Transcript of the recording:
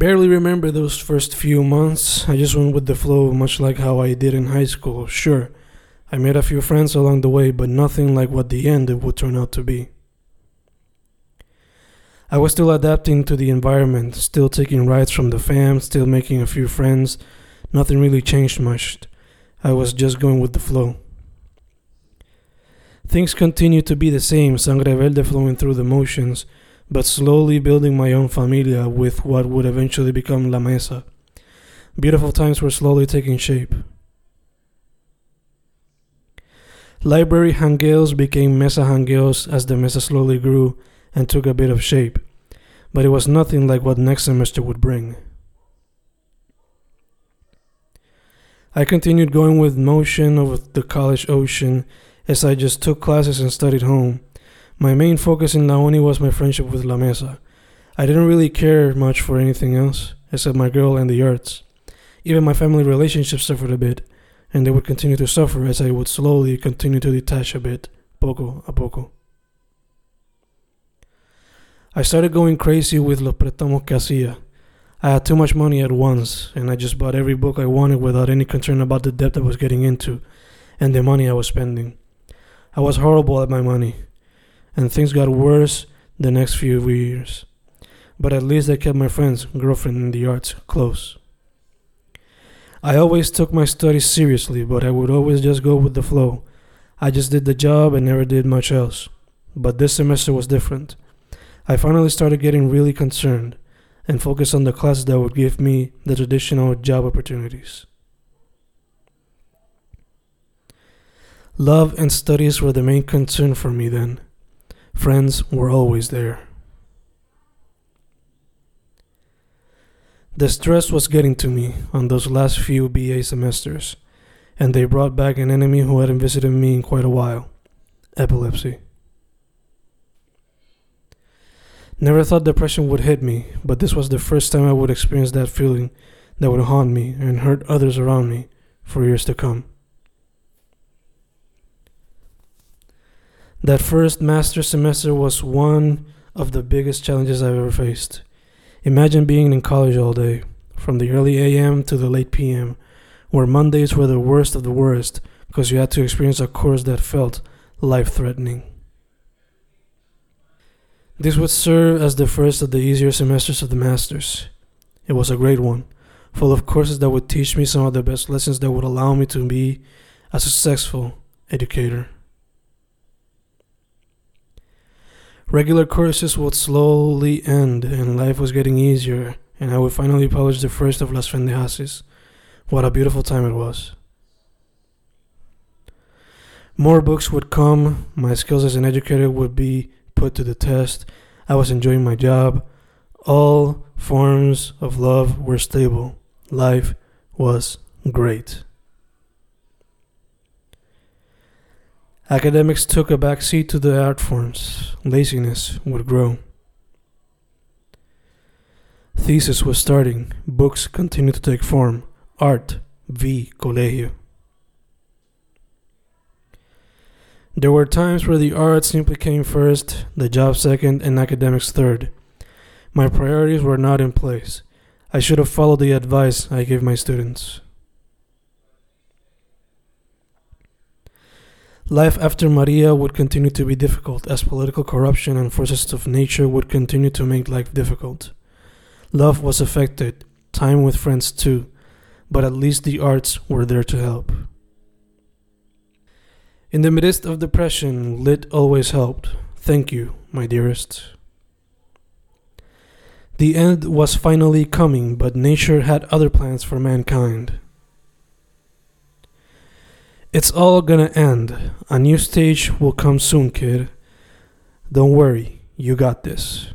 Barely remember those first few months. I just went with the flow, much like how I did in high school. Sure, I made a few friends along the way, but nothing like what the end it would turn out to be. I was still adapting to the environment, still taking rides from the fam, still making a few friends. Nothing really changed much. I was just going with the flow. Things continued to be the same, sangre verde flowing through the motions but slowly building my own familia with what would eventually become La Mesa. Beautiful times were slowly taking shape. Library hangeos became mesa hangeos as the mesa slowly grew and took a bit of shape, but it was nothing like what next semester would bring. I continued going with motion of the college ocean as I just took classes and studied home my main focus in La Uni was my friendship with La Mesa. I didn't really care much for anything else except my girl and the arts. Even my family relationships suffered a bit, and they would continue to suffer as I would slowly continue to detach a bit, poco a poco. I started going crazy with Los Préstamos que hacía. I had too much money at once, and I just bought every book I wanted without any concern about the debt I was getting into and the money I was spending. I was horrible at my money and things got worse the next few years. But at least I kept my friends, girlfriend, and the arts close. I always took my studies seriously, but I would always just go with the flow. I just did the job and never did much else. But this semester was different. I finally started getting really concerned and focused on the classes that would give me the traditional job opportunities. Love and studies were the main concern for me then. Friends were always there. The stress was getting to me on those last few BA semesters, and they brought back an enemy who hadn't visited me in quite a while epilepsy. Never thought depression would hit me, but this was the first time I would experience that feeling that would haunt me and hurt others around me for years to come. That first master semester was one of the biggest challenges I've ever faced. Imagine being in college all day, from the early AM to the late PM, where Mondays were the worst of the worst because you had to experience a course that felt life threatening. This would serve as the first of the easier semesters of the Masters. It was a great one, full of courses that would teach me some of the best lessons that would allow me to be a successful educator. Regular courses would slowly end, and life was getting easier, and I would finally publish the first of Las Fendejases. What a beautiful time it was. More books would come, my skills as an educator would be put to the test, I was enjoying my job. All forms of love were stable. Life was great. Academics took a back seat to the art forms. Laziness would grow. Thesis was starting. Books continued to take form. Art v. Colegio. There were times where the art simply came first, the job second, and academics third. My priorities were not in place. I should have followed the advice I gave my students. Life after Maria would continue to be difficult as political corruption and forces of nature would continue to make life difficult. Love was affected, time with friends too, but at least the arts were there to help. In the midst of depression, lit always helped. Thank you, my dearest. The end was finally coming, but nature had other plans for mankind. It's all gonna end. A new stage will come soon, kid. Don't worry, you got this.